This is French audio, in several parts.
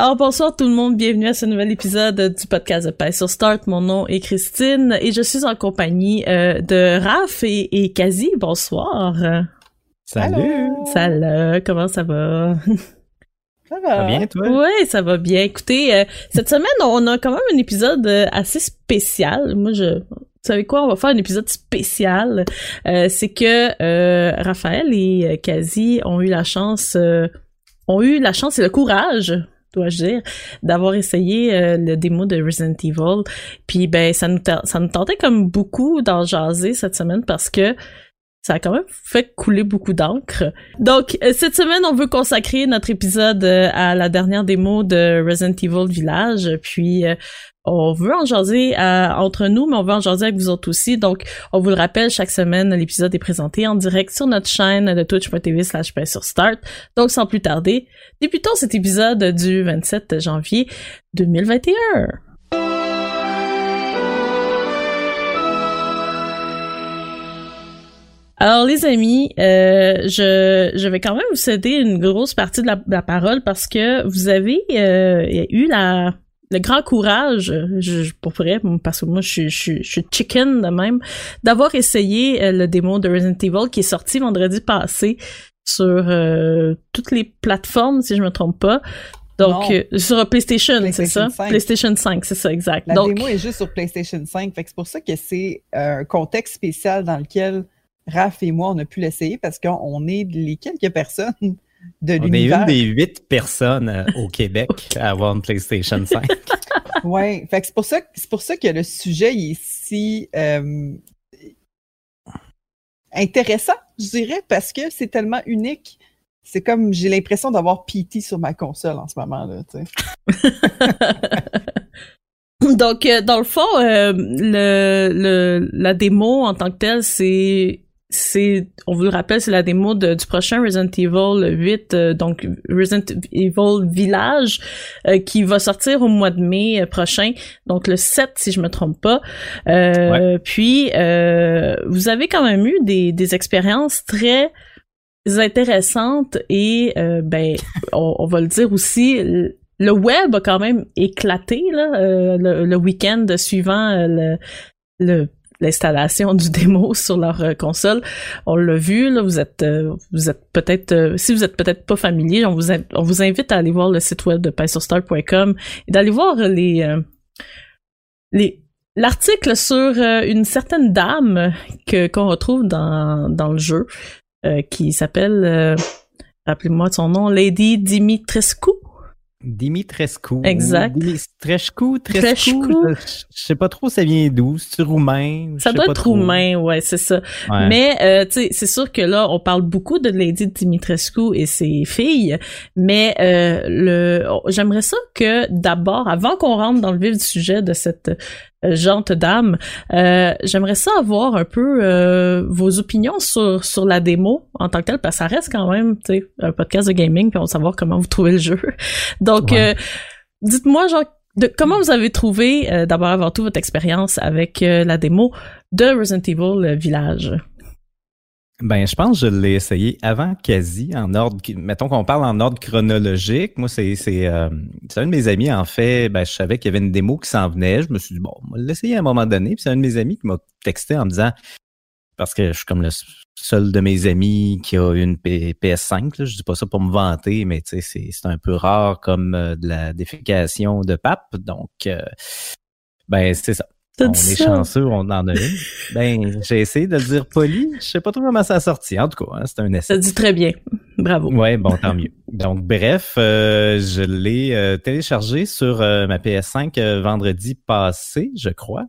Alors bonsoir tout le monde, bienvenue à ce nouvel épisode du podcast de Paix sur Start. Mon nom est Christine et je suis en compagnie euh, de Raph et, et Kazi. Bonsoir. Salut. Salut, comment ça va? Ça va bien, toi? Oui, ça va bien. Écoutez, euh, cette semaine, on a quand même un épisode euh, assez spécial. Moi, je... Vous savez quoi? On va faire un épisode spécial. Euh, c'est que Raphaël et Kazi ont eu la chance... ont eu la chance et le courage dois-je dire, d'avoir essayé euh, le démo de Resident Evil. Puis ben ça nous ça nous tentait comme beaucoup d'en jaser cette semaine parce que ça a quand même fait couler beaucoup d'encre. Donc, euh, cette semaine, on veut consacrer notre épisode euh, à la dernière démo de Resident Evil Village. Puis, on veut en jaser euh, entre nous, mais on veut en jaser avec vous autres aussi. Donc, on vous le rappelle, chaque semaine, l'épisode est présenté en direct sur notre chaîne de twitch.tv slash sur start. Donc, sans plus tarder, débutons cet épisode du 27 janvier 2021. Alors les amis, euh, je, je vais quand même vous céder une grosse partie de la, parole parce que vous avez euh, eu la le grand courage, je, pour vrai, parce que moi je, je, je suis chicken de même, d'avoir essayé euh, le démo de Resident Evil qui est sorti vendredi passé sur euh, toutes les plateformes, si je me trompe pas. Donc, euh, sur PlayStation, c'est ça? PlayStation 5, c'est ça, exact. La Donc, démo est juste sur PlayStation 5. Fait que c'est pour ça que c'est un contexte spécial dans lequel Raph et moi, on a pu l'essayer parce qu'on est les quelques personnes de On est une des huit personnes euh, au Québec à avoir une PlayStation 5. oui, c'est pour ça c'est pour ça que le sujet est si euh, intéressant, je dirais, parce que c'est tellement unique. C'est comme j'ai l'impression d'avoir PT sur ma console en ce moment là. Donc, euh, dans le fond, le, le, la démo en tant que telle, c'est c'est, on vous le rappelle, c'est la démo du prochain Resident Evil 8, euh, donc Resident Evil Village, euh, qui va sortir au mois de mai euh, prochain, donc le 7 si je me trompe pas. Puis, vous avez quand même eu des, des expériences très intéressantes et, ben, on, va le dire aussi, le web a quand même éclaté là, le, le week-end suivant le, le l'installation du démo sur leur euh, console. On l'a vu, là, vous êtes euh, vous êtes peut-être euh, si vous êtes peut-être pas familier, on vous on vous invite à aller voir le site web de PySurStar.com et d'aller voir les les l'article sur une certaine dame que qu'on retrouve dans dans le jeu qui s'appelle rappelez-moi de son nom Lady Dimitrescu Dimitrescu. Exact. Dimitrescu, Trescu. Je, sais pas trop ça vient d'où. C'est roumain. Ça doit être roumain, ouais, c'est ça. Mais euh, tu sais, c'est sûr que là, on parle beaucoup de Lady Dimitrescu et ses filles, mais euh, le, j'aimerais ça que d'abord, avant qu'on rentre dans le vif du sujet de cette euh, jante dame. Euh, j'aimerais ça avoir un peu euh, vos opinions sur, sur la démo en tant que telle, parce que ça reste quand même un podcast de gaming, puis on va savoir comment vous trouvez le jeu. Donc, dites-moi, genre, de, comment vous avez trouvé, d'abord avant tout, votre expérience avec la démo de Resident Evil Village? Ben, je pense que je l'ai essayé avant quasi, en ordre, mettons qu'on parle en ordre chronologique. Moi, c'est, c'est, euh, un de mes amis, en fait, ben, je savais qu'il y avait une démo qui s'en venait. Je me suis dit, bon, on va l'essayer à un moment donné. Puis c'est un de mes amis qui m'a texté en me disant, parce que je suis comme le seul de mes amis qui a une PS5, là, je dis pas ça pour me vanter, mais tu sais, c'est, c'est un peu rare comme euh, de la défécation de pape. Donc, euh, ben, c'est ça on est chanceux, on en a une. Ben, j'ai essayé de le dire poli. Je sais pas trop comment ça a sorti. En tout cas, hein, c'est un essai. Ça dit très bien. Bravo. Ouais, bon, tant mieux. Donc, bref, euh, je l'ai euh, téléchargé sur euh, ma PS5 vendredi passé, je crois.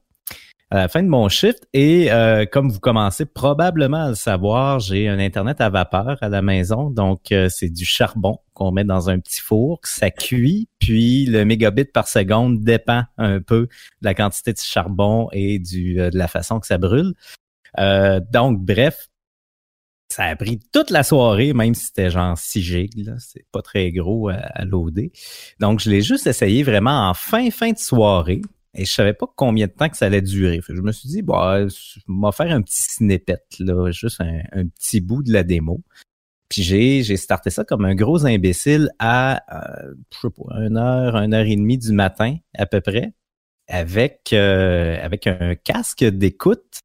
à la fin de mon shift. Et euh, comme vous commencez probablement à le savoir, j'ai un Internet à vapeur à la maison. Donc, euh, c'est du charbon qu'on met dans un petit four, que ça cuit, puis le mégabit par seconde dépend un peu de la quantité de charbon et euh, de la façon que ça brûle. donc, bref, ça a pris toute la soirée, même si c'était genre 6 gigs, c'est pas très gros à, à loader. Donc, je l'ai juste essayé vraiment en fin, fin de soirée. Et je savais pas combien de temps que ça allait durer. je me suis dit, bah, je vais faire un petit snippet, là, juste un, petit bout de la démo. Puis j'ai, j'ai starté ça comme un gros imbécile à, euh, je sais pas, une heure, une heure et demie du matin à peu près, avec, euh, avec un casque d'écoute.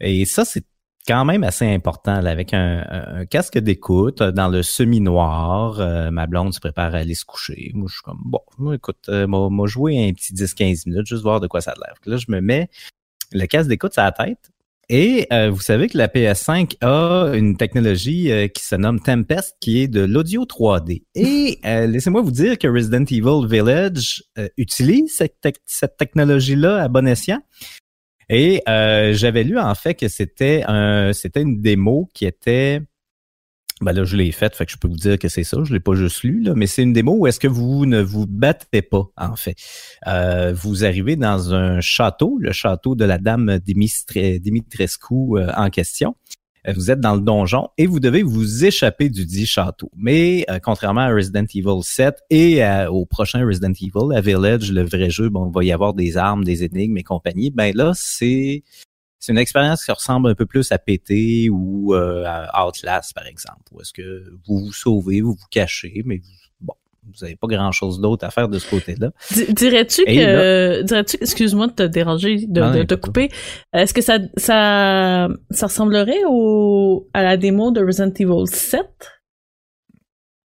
Et ça, c'est quand même assez important là, avec un, casque d'écoute euh, dans le semi-noir. Euh, ma blonde se prépare à aller se coucher. Moi, je suis comme bon, moi, écoute, euh, m'a joué un petit 10-15 minutes, juste voir de quoi ça a l'air. Là, je me mets le casque d'écoute sur la tête. Et vous savez que la PS5 a une technologie qui se nomme Tempest, qui est de l'audio 3D. Et laissez-moi vous dire que Resident Evil Village utilise cette, cette technologie-là à bon escient. Et euh, j'avais lu en fait que c'était un, c'était une démo qui était ben là, je l'ai faite, fait que je peux vous dire que c'est ça. Je l'ai pas juste lu, là, mais c'est une démo où est-ce que vous ne vous battez pas, en fait. Euh, vous arrivez dans un château, le château de la dame Dimitrescu euh, en question. Euh, vous êtes dans le donjon et vous devez vous échapper du dit château. Mais euh, contrairement à Resident Evil 7 et au prochain Resident Evil, à Village, le vrai jeu, bon, il va y avoir des armes, des énigmes et compagnie. Ben là, c'est c'est une expérience qui ressemble un peu plus à PT ou euh, à Outlast, par exemple, où est-ce que vous vous sauvez, vous vous cachez, mais vous vous n'avez pas grand-chose d'autre à faire de ce côté-là. Dirais-tu que, dirais-tu, excuse-moi de te déranger, de, te couper, est-ce que ça, ça, ça ressemblerait au, à la démo de Resident Evil 7?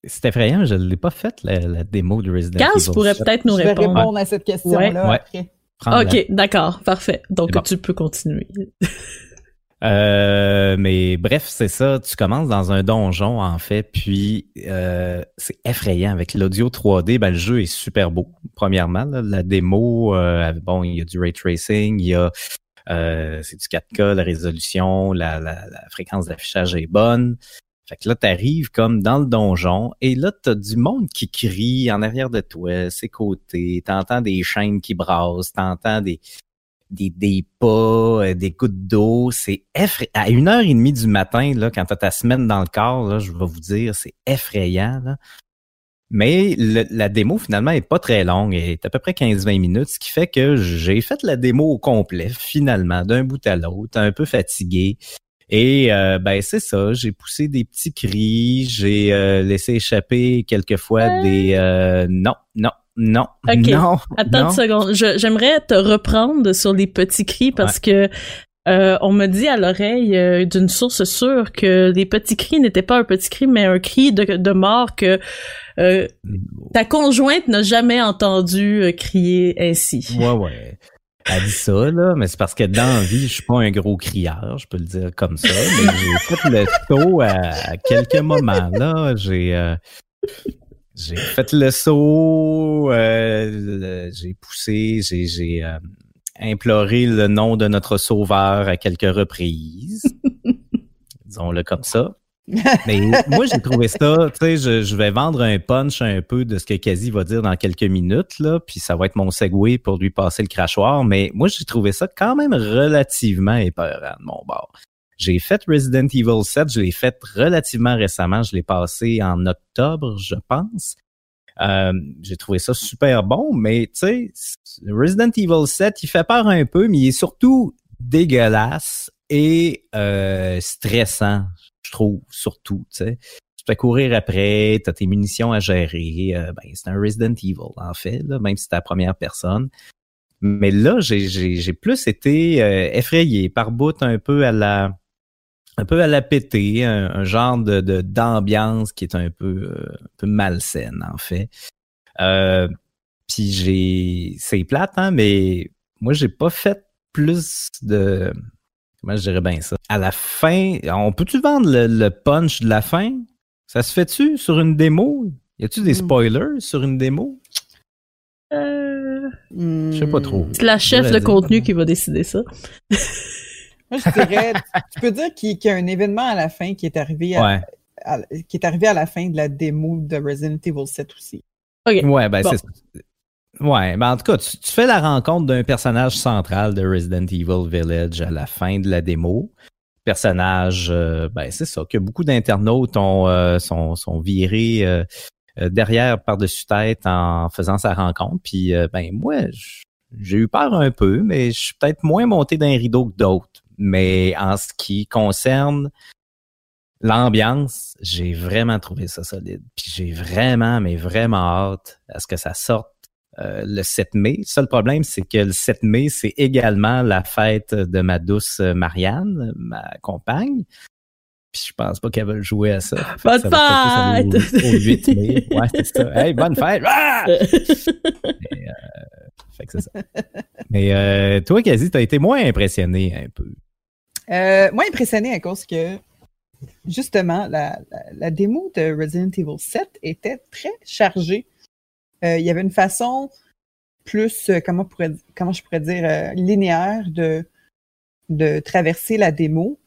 C'est effrayant, je ne l'ai pas faite, la, démo de Resident Evil 7. pourrait peut-être nous répondre. Je vais répondre à cette question-là après. Ok, d'accord, parfait. Donc tu peux continuer. Euh, mais bref, c'est ça. Tu commences dans un donjon, en fait, puis euh, c'est effrayant. Avec l'audio 3D, ben, le jeu est super beau, premièrement. la démo, euh, bon, il y a du ray tracing, il y a c'est du 4K, la résolution, la, la, la fréquence d'affichage est bonne. Fait que là, t'arrives comme dans le donjon et là, t'as du monde qui crie en arrière de toi, ses côtés, t'entends des chaînes qui brassent, t'entends des, des, des pas, euh, des gouttes d'eau. C'est effrayant. À une heure et demie du matin, là, quand t'as ta semaine dans le corps, là, je vais vous dire, c'est effrayant. Mais la démo, finalement, est pas très longue. Elle est à peu près 15-20 minutes, ce qui fait que j'ai fait la démo au complet, finalement, d'un bout à l'autre, un peu fatigué. Et euh, ben c'est ça, j'ai poussé des petits cris, j'ai euh, laissé échapper quelquefois des non, non, non. Non. Attends une seconde. J'aimerais te reprendre sur les petits cris parce que euh, on me dit à l'oreille euh, d'une source sûre que les petits cris n'étaient pas un petit cri, mais un cri de, mort que euh, ta conjointe n'a jamais entendu crier ainsi. Ouais, ouais. Elle dit ça, là, mais c'est parce que dans la vie, je suis pas un gros crieur, je peux le dire comme ça. Mais j'ai fait le saut à, quelques moments, là. J'ai j'ai fait le saut, euh, j'ai poussé, j'ai euh, imploré le nom de notre sauveur à quelques reprises. Disons-le comme ça. Mais moi, j'ai trouvé ça, tu sais, je, je, vais vendre un punch un peu de ce que Kazi va dire dans quelques minutes, là, puis ça va être mon segway pour lui passer le crachoir, mais moi, j'ai trouvé ça quand même relativement épeurant de mon bord. J'ai fait Resident Evil 7, je l'ai fait relativement récemment, je l'ai passé en octobre, je pense. Euh, j'ai trouvé ça super bon, mais tu sais, Resident Evil 7, il fait peur un peu, mais il est surtout dégueulasse et euh, stressant, je trouve, surtout, tu sais. Tu peux courir après, tu as tes munitions à gérer. Euh, ben, c'est un Resident Evil, en fait, là, même si c'est ta première personne. Mais là, j'ai plus été effrayé par bout un peu à la un peu à la péter, un, genre de d'ambiance qui est un peu, euh, un peu malsaine en fait. Euh, puis j'ai, c'est plate hein, mais moi j'ai pas fait plus de, comment je dirais bien ça? À la fin, on peut-tu vendre le, punch de la fin? Ça se fait-tu sur une démo? Y a-tu des hmm. spoilers sur une démo? Euh... Je sais pas trop. C'est la chef de contenu qui va décider ça. Moi, je dirais, tu peux dire qu'il y a un événement à la fin qui est arrivé à, qui est arrivé à la fin de la démo de Resident Evil 7 aussi. Ouais, ben c'est Ouais, ben en tout cas, tu, fais la rencontre d'un personnage central de Resident Evil Village à la fin de la démo. Personnage, euh, ben c'est ça, que beaucoup d'internautes ont euh, sont, sont virés euh, derrière par-dessus tête en faisant sa rencontre. Puis ben moi, j'ai eu peur un peu, mais je suis peut-être moins monté d'un rideau que d'autres. Mais en ce qui concerne l'ambiance, j'ai vraiment trouvé ça solide. Puis j'ai vraiment, mais vraiment hâte à ce que ça sorte euh, le 7 mai. Le seul problème, c'est que le 7 mai, c'est également la fête de ma douce Marianne, ma compagne. Puis je pense pas qu'elle va jouer à ça. Bonne fête! Au, 8 mai. Ouais, c'est ça. Hey, bonne fête! Ah! euh, fait que c'est ça. Mais euh, toi, Kazi, t'as été moins impressionné un peu. Euh, moins impressionné à cause que justement, la, la, démo de Resident Evil 7 était très chargée. Euh, il y avait une façon plus, euh, comment, je pourrais dire, euh, linéaire de, de traverser la démo,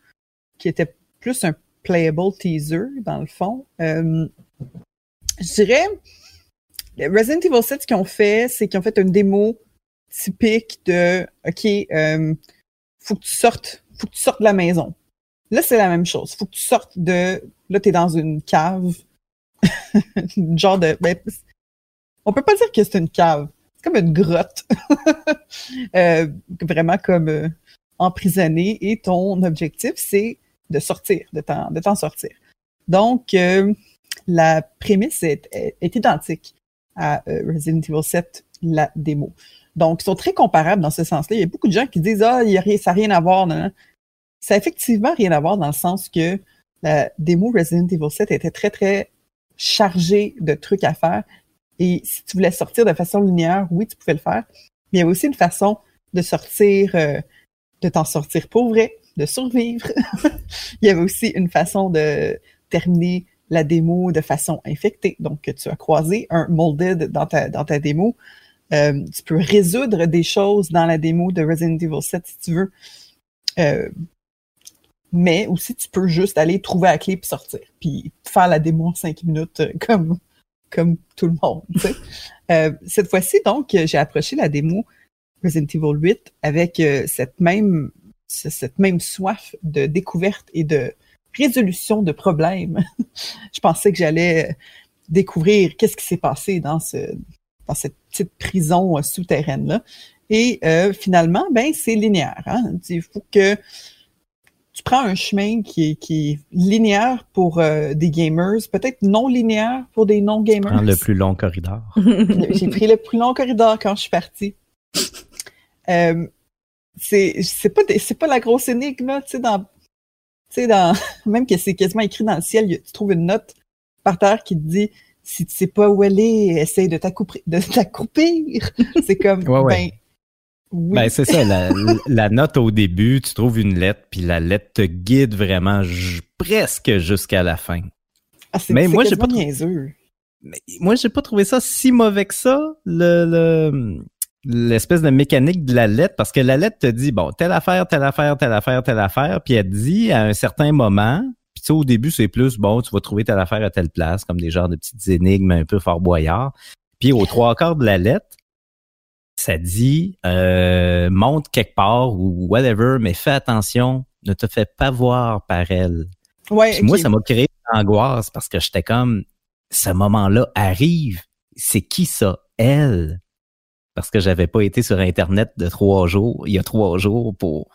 qui était plus un playable teaser, dans le fond. je dirais, Resident Evil 7, ce qu'ils ont fait, c'est qu'ils ont fait une démo typique de, OK, faut que tu sortes, faut que tu sortes de la maison Là, c'est la même chose. Faut que tu sortes de. Là, t'es dans une cave. genre de. Ben, on peut pas dire que c'est une cave. C'est comme une grotte. euh, vraiment comme euh, emprisonné. Et ton objectif, c'est de sortir, de t'en sortir. Donc, euh, la prémisse est, identique à euh, Resident Evil 7, la démo. Donc, ils sont très comparables dans ce sens-là. Il y a beaucoup de gens qui disent Ah, il a rien, ça n'a rien à voir. Non, ça n'a effectivement rien à voir dans le sens que la démo Resident Evil 7 était très, très chargée de trucs à faire. Et si tu voulais sortir de façon linéaire, oui, tu pouvais le faire. Mais il y avait aussi une façon de sortir, euh, de t'en sortir pour vrai, de survivre. il y avait aussi une façon de terminer la démo de façon infectée. Donc, tu as croisé un molded dans ta, dans ta démo. Euh, tu peux résoudre des choses dans la démo de Resident Evil 7 si tu veux. Euh, mais aussi tu peux juste aller trouver la clé puis sortir, puis faire la démo en cinq minutes comme comme tout le monde. euh, cette fois-ci, donc, j'ai approché la démo Resident Evil 8 avec euh, cette même cette même soif de découverte et de résolution de problèmes. je pensais que j'allais découvrir qu'est-ce qui s'est passé dans ce dans cette petite prison euh, souterraine là. Et finalement, ben c'est linéaire. Hein? Il faut que tu prends un chemin qui est, qui est linéaire pour euh, des gamers, peut-être non linéaire pour des non-gamers. Prends le plus long corridor. J'ai pris le plus long corridor quand je suis partie. Euh, c'est c'est pas c'est pas la grosse énigme là, tu sais dans tu sais dans même que c'est quasiment écrit dans le ciel, tu trouves une note par terre qui te dit si tu sais pas où elle est, essaye de t'accroupir. c'est comme ben ben, c'est ça, la, note au début, tu trouves une lettre, puis la lettre te guide vraiment presque jusqu'à la fin. Ah, mais moi, j'ai pas. Mais moi, j'ai pas trouvé ça si mauvais que ça, le, l'espèce de mécanique de la lettre, parce que la lettre te dit, bon, telle affaire, telle affaire, telle affaire, telle affaire, puis elle te dit à un certain moment, puis tu sais, au début, c'est plus, bon, tu vas trouver telle affaire à telle place, comme des genres de petites énigmes un peu fort boyard. Puis aux trois quarts de la lettre, ça dit euh, monte quelque part ou whatever, mais fais attention, ne te fais pas voir par elle. Ouais, Moi, ça m'a créé une angoisse parce que j'étais comme ce moment-là arrive. C'est qui ça? Elle? Parce que j'avais pas été sur Internet de trois jours, il y a trois jours pour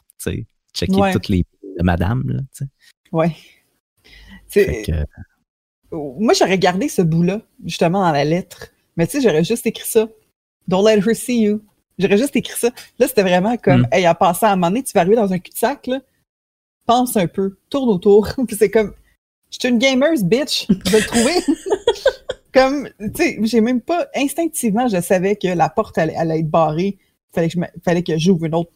checker toutes les de madame. Là, ouais. Moi, j'aurais gardé ce bout-là, justement, dans la lettre. Mais tu sais, j'aurais juste écrit ça. Don't let her see you. J'aurais juste écrit ça. Là, c'était vraiment comme, mm. hey, à passer à un moment donné, tu vas arriver dans un cul-de-sac, là. Pense un peu, tourne autour. Puis c'est comme, je suis une gamer, bitch. Je vais le trouver. comme, tu sais, j'ai même pas, instinctivement, je savais que la porte allait, allait être barrée. Fallait que je, fallait que j'ouvre une autre,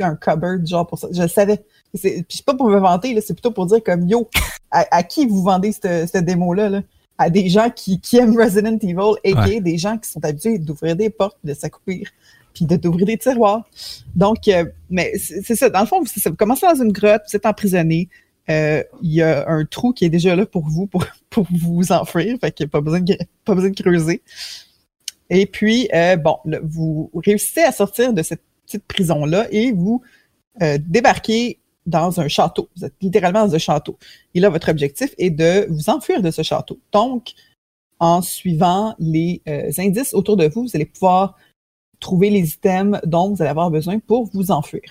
un cupboard, genre pour ça. Je le savais. Puis c'est pas pour me vanter, là, c'est plutôt pour dire comme, yo, à, qui vous vendez cette, cette démo-là, là? À des gens qui, qui aiment Resident Evil et ouais. des gens qui sont habitués d'ouvrir des portes, de s'accroupir, puis d'ouvrir des tiroirs. Donc, euh, mais c'est ça. Dans le fond, ça. Vous commencez dans une grotte, vous êtes emprisonné. Euh, il y a un trou qui est déjà là pour vous, pour, pour vous enfuir. Fait qu'il n'y a pas besoin, de, pas besoin de creuser. Et puis, euh, bon, vous réussissez à sortir de cette petite prison-là et vous euh, débarquez dans un château. Vous êtes littéralement dans un château. Et là, votre objectif est de vous enfuir de ce château. Donc, en suivant les euh, indices autour de vous, vous allez pouvoir trouver les items dont vous allez avoir besoin pour vous enfuir.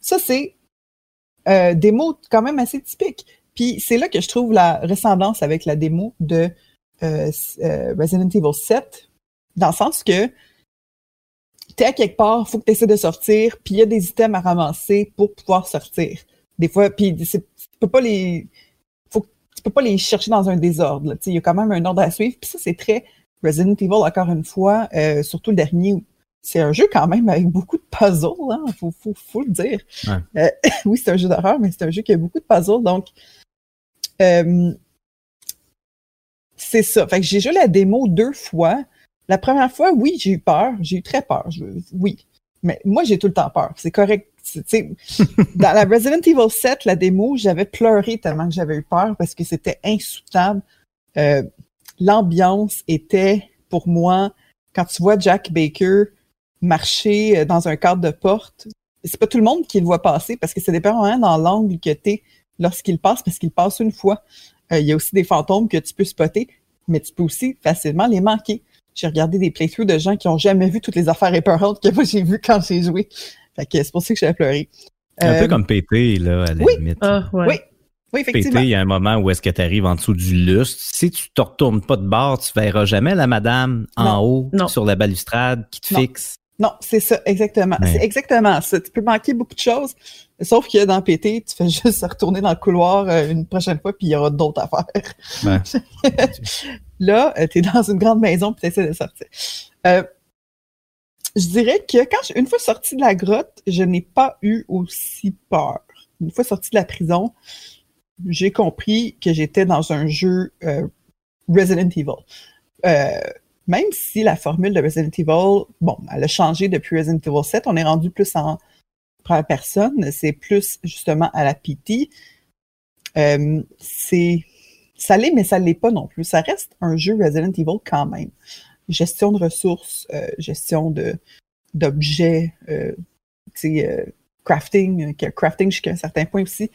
Ça, c'est euh, des mots quand même assez typiques. Puis c'est là que je trouve la ressemblance avec la démo de euh, euh Resident Evil 7, dans le sens que t'es à quelque part, faut que tu essaies de sortir, puis il y a des items à ramasser pour pouvoir sortir. Des fois, puis tu peux pas les faut, tu peux pas les chercher dans un désordre. Il y a quand même un ordre à suivre. Puis ça, c'est très Resident Evil, encore une fois, euh, surtout le dernier. C'est un jeu quand même avec beaucoup de puzzles, hein, faut, faut, faut le dire. Euh, oui, c'est un jeu d'horreur, mais c'est un jeu qui a beaucoup de puzzles, donc euh, c'est ça. Fait que j'ai joué la démo deux fois. La première fois, oui, j'ai eu peur. J'ai eu très peur. oui. Mais moi, j'ai tout le temps peur. C'est correct. dans la Resident Evil 7, la démo, j'avais pleuré tellement que j'avais eu peur parce que c'était insoutenable. Euh, L'ambiance était, pour moi, quand tu vois Jack Baker marcher euh, dans un cadre de porte, c'est pas tout le monde qui le voit passer parce que c'est dépend vraiment dans l'angle que tu es lorsqu'il passe, parce qu'il passe une fois. Euh, il y a aussi des fantômes que tu peux spotter, mais tu peux aussi facilement les manquer j'ai regardé des playthroughs de gens qui ont jamais vu toutes les affaires épeurantes que moi j'ai vues quand j'ai joué. Fait que c'est pour ça que j'ai pleuré. Un peu euh, comme PT, là, à la oui. limite. Ah, ouais. Oui. Oui, effectivement. PT, il y a un moment où est-ce que tu arrives en dessous du lustre. Si tu te retournes pas de bord, tu verras jamais la madame en haut sur la balustrade qui te fixe. Non, c'est ça, exactement. C'est exactement ça. Tu peux manquer beaucoup de choses, sauf que dans PT, tu fais juste retourner dans le couloir euh, une prochaine fois, puis il y aura d'autres affaires. Ouais. Là, euh, tu es dans une grande maison, puis tu essaies de sortir. Euh, je dirais que quand une fois sorti de la grotte, je n'ai pas eu aussi peur. Une fois sorti de la prison, j'ai compris que j'étais dans un jeu Resident Evil même si la formule de Resident Evil, bon, elle a changé depuis Resident Evil 7, on est rendu plus en première personne, c'est plus justement à la PT. Euh, c'est ça l'est, mais ça l'est pas non plus. Ça reste un jeu Resident Evil quand même. Gestion de ressources, euh, gestion de d'objets, euh, euh crafting, crafting jusqu'à un certain point aussi.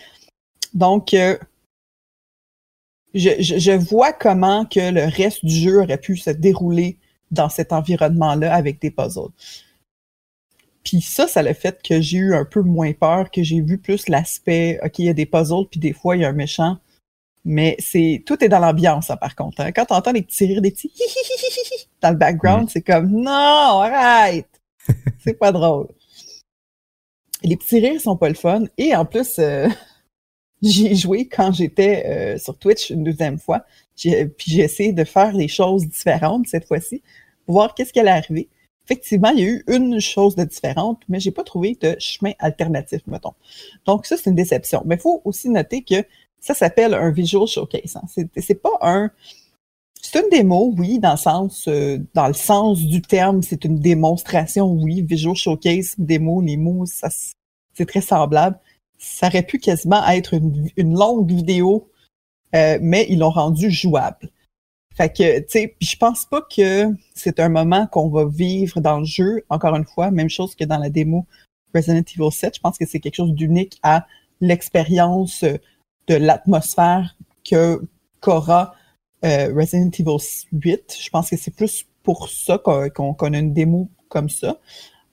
Donc, je, je, vois comment que le reste du jeu aurait pu se dérouler dans cet environnement-là avec des puzzles. Puis ça, ça l'a fait que j'ai eu un peu moins peur, que j'ai vu plus l'aspect, OK, il y a des puzzles, puis des fois, il y a un méchant. Mais c'est tout est dans l'ambiance, hein, par contre. Hein. Quand tu entends des petits rires, des petits dans le background, c'est comme non, arrête! c'est pas drôle. Les petits rires sont pas le fun. Et en plus, euh, J'y joué quand j'étais euh, sur Twitch une deuxième fois. Puis j'ai essayé de faire les choses différentes cette fois-ci pour voir qu'est-ce qui allait arriver. Effectivement, il y a eu une chose de différente, mais j'ai pas trouvé de chemin alternatif, mettons. Donc ça, c'est une déception. Mais il faut aussi noter que ça s'appelle un visual showcase. Hein. C'est pas un. C'est une démo, oui, dans le sens, euh, dans le sens du terme, c'est une démonstration, oui. Visual showcase, démo, les mots, ça, c'est très semblable ça aurait pu quasiment être une, longue vidéo, euh, mais ils l'ont rendu jouable. Fait que, tu sais, je pense pas que c'est un moment qu'on va vivre dans le jeu. Encore une fois, même chose que dans la démo Resident Evil 7. Je pense que c'est quelque chose d'unique à l'expérience de l'atmosphère que qu'aura euh, Resident Evil 8. Je pense que c'est plus pour ça qu'on a une démo comme ça.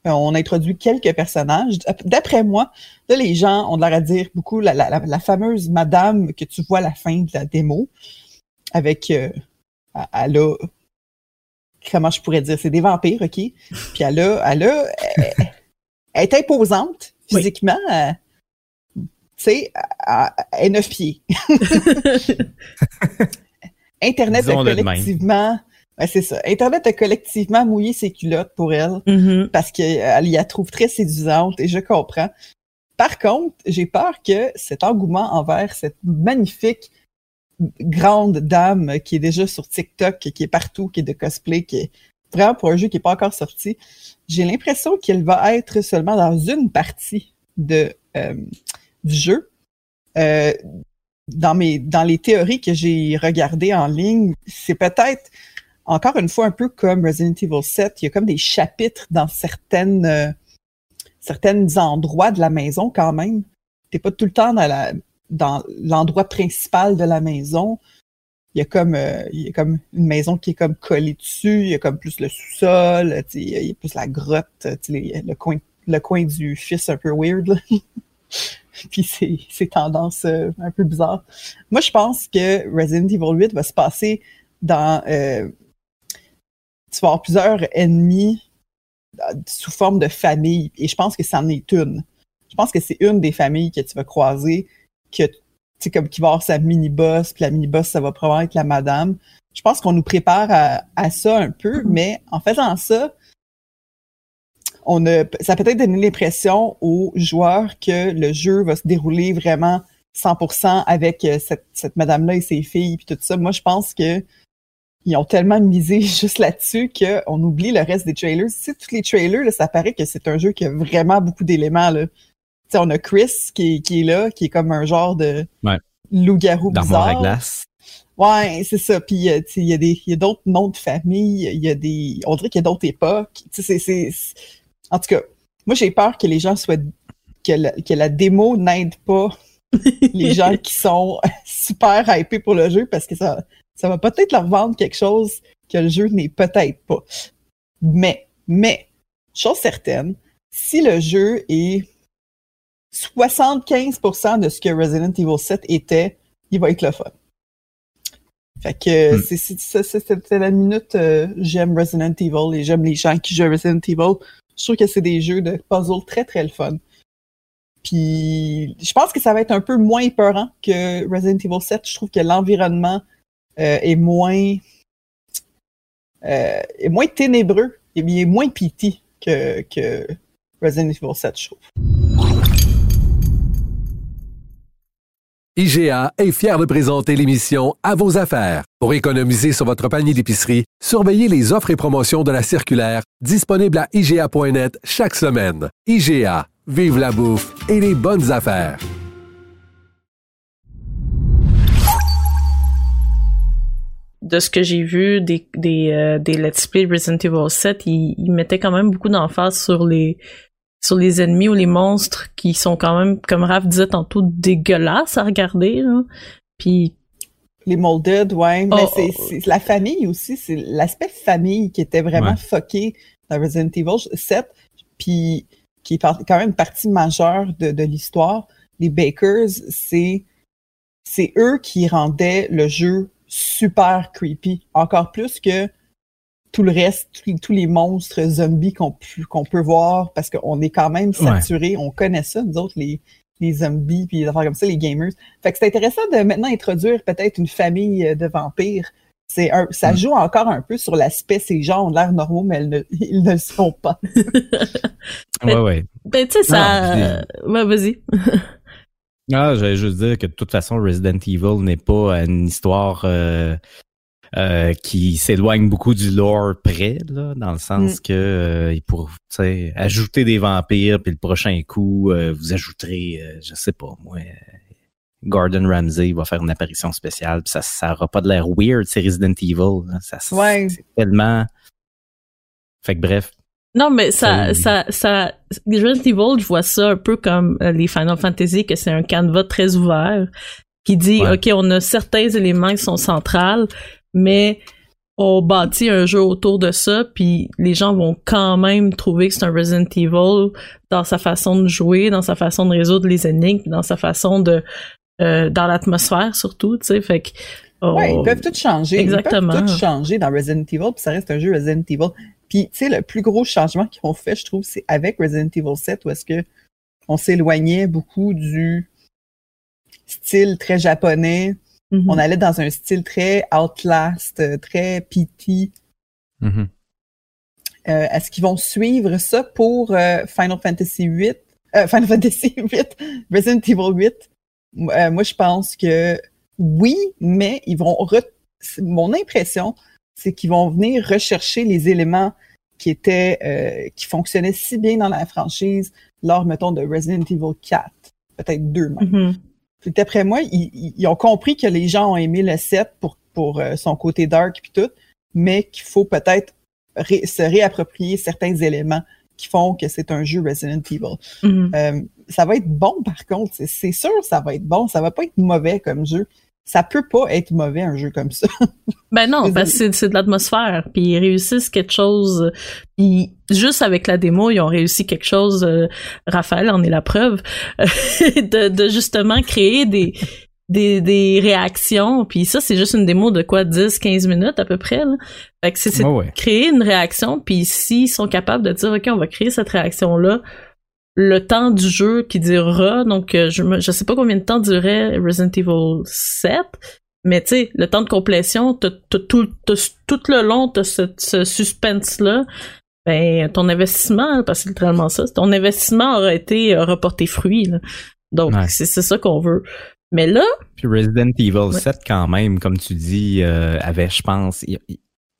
Euh, on a introduit quelques personnages. D'après moi, là, les gens ont l'air à dire beaucoup la, fameuse madame que tu vois à la fin de la démo, avec euh, elle a comment je pourrais dire, c'est des vampires, ok? Puis elle a, elle a, elle, est imposante physiquement. Euh, tu sais, elle est neuf pieds. Internet est collectivement c'est ça. Internet a collectivement mouillé ses culottes pour elle mm-hmm. parce qu'elle y a trouve très séduisante et je comprends. Par contre, j'ai peur que cet engouement envers cette magnifique grande dame qui est déjà sur TikTok, qui est partout, qui est de cosplay, qui est vraiment pour un jeu qui n'est pas encore sorti. J'ai l'impression qu'elle va être seulement dans une partie de, euh, du jeu. Euh, dans, mes, dans les théories que j'ai regardées en ligne, c'est peut-être encore une fois un peu comme Resident Evil 7. Il y a comme des chapitres dans certaines, euh, endroits de la maison quand même. T'es pas tout le temps dans la dans l'endroit principal de la maison. Il y a comme euh, il y a comme une maison qui est comme collée dessus, il y a comme plus le sous-sol, il y a plus la grotte, le coin du fils un peu weird là. puis c'est tendances euh, un peu bizarres. Moi, je pense que Resident Evil 8 va se passer dans... Euh, tu vas avoir plusieurs ennemis euh, sous forme de famille, et je pense que ça en est une. Je pense que c'est une des familles que tu vas croiser, que tu comme qui va avoir sa mini-boss, puis la mini-boss, ça va probablement être la madame. Je pense qu'on nous prépare à, à ça un peu, mm-hmm. mais en faisant ça, on a, ça a peut-être donné l'impression aux joueurs que le jeu va se dérouler vraiment 100% avec euh, cette, cette madame-là et ses filles puis tout ça. Moi, je pense que ils ont tellement misé juste là-dessus qu'on oublie le reste des trailers. Si tous les trailers, ça paraît que c'est un jeu qui a vraiment beaucoup d'éléments. Là. on a Chris qui, qui est là, qui est comme un genre de loup-garou bizarre. à glace. Ouais, c'est ça. Puis euh, il y a des, il y a d'autres noms de famille. Il y a des, on dirait qu'il y a d'autres époques. C'est, c'est, en tout cas, moi, j'ai peur que les gens soient. que la, que la démo n'aide pas les gens qui sont super hypés pour le jeu parce que ça, ça va peut-être leur vendre quelque chose que le jeu n'est peut-être pas. Mais, mais, chose certaine, si le jeu est 75% de ce que Resident Evil 7 était, il va être le fun. Fait que hmm. c'est la minute euh, j'aime Resident Evil et j'aime les gens qui jouent Resident Evil. Je trouve que c'est des jeux de puzzle très, très le fun. Puis, je pense que ça va être un peu moins épeurant que Resident Evil 7. Je trouve que l'environnement est moins euh, est moins ténébreux et moins pity que, que Resident Evil 7, je trouve. IGA est fier de présenter l'émission À vos affaires. Pour économiser sur votre panier d'épicerie, surveillez les offres et promotions de la circulaire disponible à IGA.net chaque semaine. IGA, vive la bouffe et les bonnes affaires. De ce que j'ai vu des, des, euh, des Let's Play Resident Evil 7, ils, ils mettaient quand même beaucoup d'emphase sur les sur les ennemis ou les monstres qui sont quand même, comme Raph disait tantôt, dégueulasses à regarder. Là. Puis les molded, ouais. mais oh, c'est la famille aussi, c'est l'aspect famille qui était vraiment foqué dans Resident Evil 7, puis qui est quand même une partie majeure de, de l'histoire. Les Bakers, c'est c'est eux qui rendaient le jeu super creepy, encore plus que tout le reste, tous les, monstres zombies qu'on qu'on peut voir, parce qu'on est quand même saturé, on connaît ça, nous autres, les, les zombies, puis les affaires comme ça, les gamers. Fait que c'est intéressant de maintenant introduire peut-être une famille euh, de vampires. C'est un, ça mm. joue encore un peu sur l'aspect, ces gens ont l'air normaux, mais ne, ils ne le sont pas. ouais, ouais. Ben, tu sais, ça... ouais, vas-y. ah, j'allais juste dire que de toute façon, Resident Evil n'est pas une histoire... Euh, euh, qui s'éloigne beaucoup du lore près, là, dans le sens mm. que euh, il pour ajouter des vampires, puis le prochain coup, euh, vous ajouterez, je sais pas, moi, Gordon Ramsay va faire une apparition spéciale, puis ça, ça aura pas de l'air weird, c'est Resident Evil. Ça, ouais. C'est tellement. Fait que bref. Non, mais ça, ça, ça, Resident Evil, je vois ça un peu comme les Final Fantasy, que c'est un canevas très ouvert qui dit, OK, on a certains éléments qui sont centrales, mais on bâtit un jeu autour de ça, puis les gens vont quand même trouver que c'est un Resident Evil dans sa façon de jouer, dans sa façon de résoudre les énigmes, dans sa façon de euh, dans l'atmosphère surtout, tu sais, fait que oh, Ouais, ils peuvent tout changer. Exactement. Ils peuvent tout changer dans Resident Evil, puis ça reste un jeu Resident Evil. Puis, tu sais, le plus gros changement qu'ils ont fait, je trouve, c'est avec Resident Evil 7, où est-ce que on s'éloignait beaucoup du style très japonais, on mm-hmm. allait dans un style très Outlast, très PT. Mm-hmm. Euh, est-ce qu'ils vont suivre ça pour euh, Final Fantasy VIII? Euh, Final Fantasy VIII, Resident Evil 8? moi, je pense que oui, mais ils vont. Mon impression, c'est qu'ils vont venir rechercher les éléments qui étaient euh, qui fonctionnaient si bien dans la franchise lors, mettons, de Resident Evil 4, peut-être 2 même. Mm-hmm. D'après moi, ils, ont compris que les gens ont aimé le 7 pour, pour euh, son côté dark et tout, mais qu'il faut peut-être se réapproprier certains éléments qui font que c'est un jeu Resident Evil. Mm-hmm. Euh, ça va être bon par contre, c'est sûr ça va être bon, ça va pas être mauvais comme jeu. Ça peut pas être mauvais un jeu comme ça. ben non, parce que c'est de l'atmosphère, puis ils réussissent quelque chose. Puis juste avec la démo, ils ont réussi quelque chose. Euh, Raphaël en est la preuve de, de justement créer des des, des réactions. Puis ça, c'est juste une démo de quoi 10-15 minutes à peu près. Là. Fait que c'est créer une réaction. Puis s'ils sont capables de dire, OK, on va créer cette réaction-là, le temps du jeu qui durera, donc euh, je, me, je sais pas combien de temps durait Resident Evil 7, mais tu sais, le temps de complétion, tout, tout le long, t'as ce, ce suspense-là. Ben, ton investissement, parce que c'est littéralement ça, ton investissement aurait été reporté fruit. Là. Donc, c'est ça qu'on veut. Mais là. Puis Resident Evil 7, quand même, comme tu dis, euh, avait, je pense,